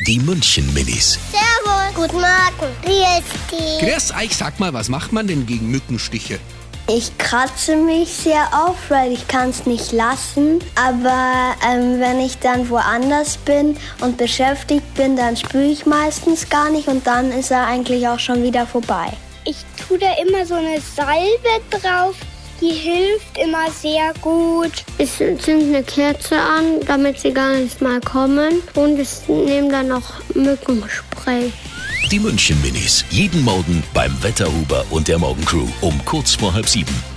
Die München-Minis. Servus. Guten Morgen. Wie ist die? Grüß euch, sag mal, was macht man denn gegen Mückenstiche? Ich kratze mich sehr auf, weil ich kann es nicht lassen. Aber ähm, wenn ich dann woanders bin und beschäftigt bin, dann spüre ich meistens gar nicht und dann ist er eigentlich auch schon wieder vorbei. Ich tue da immer so eine Salbe drauf. Die hilft immer sehr gut. Ich zünde eine Kerze an, damit sie gar nicht mal kommen. Und ich nehme dann noch Mückenspray. Die München-Minis. Jeden Morgen beim Wetterhuber und der Morgencrew um kurz vor halb sieben.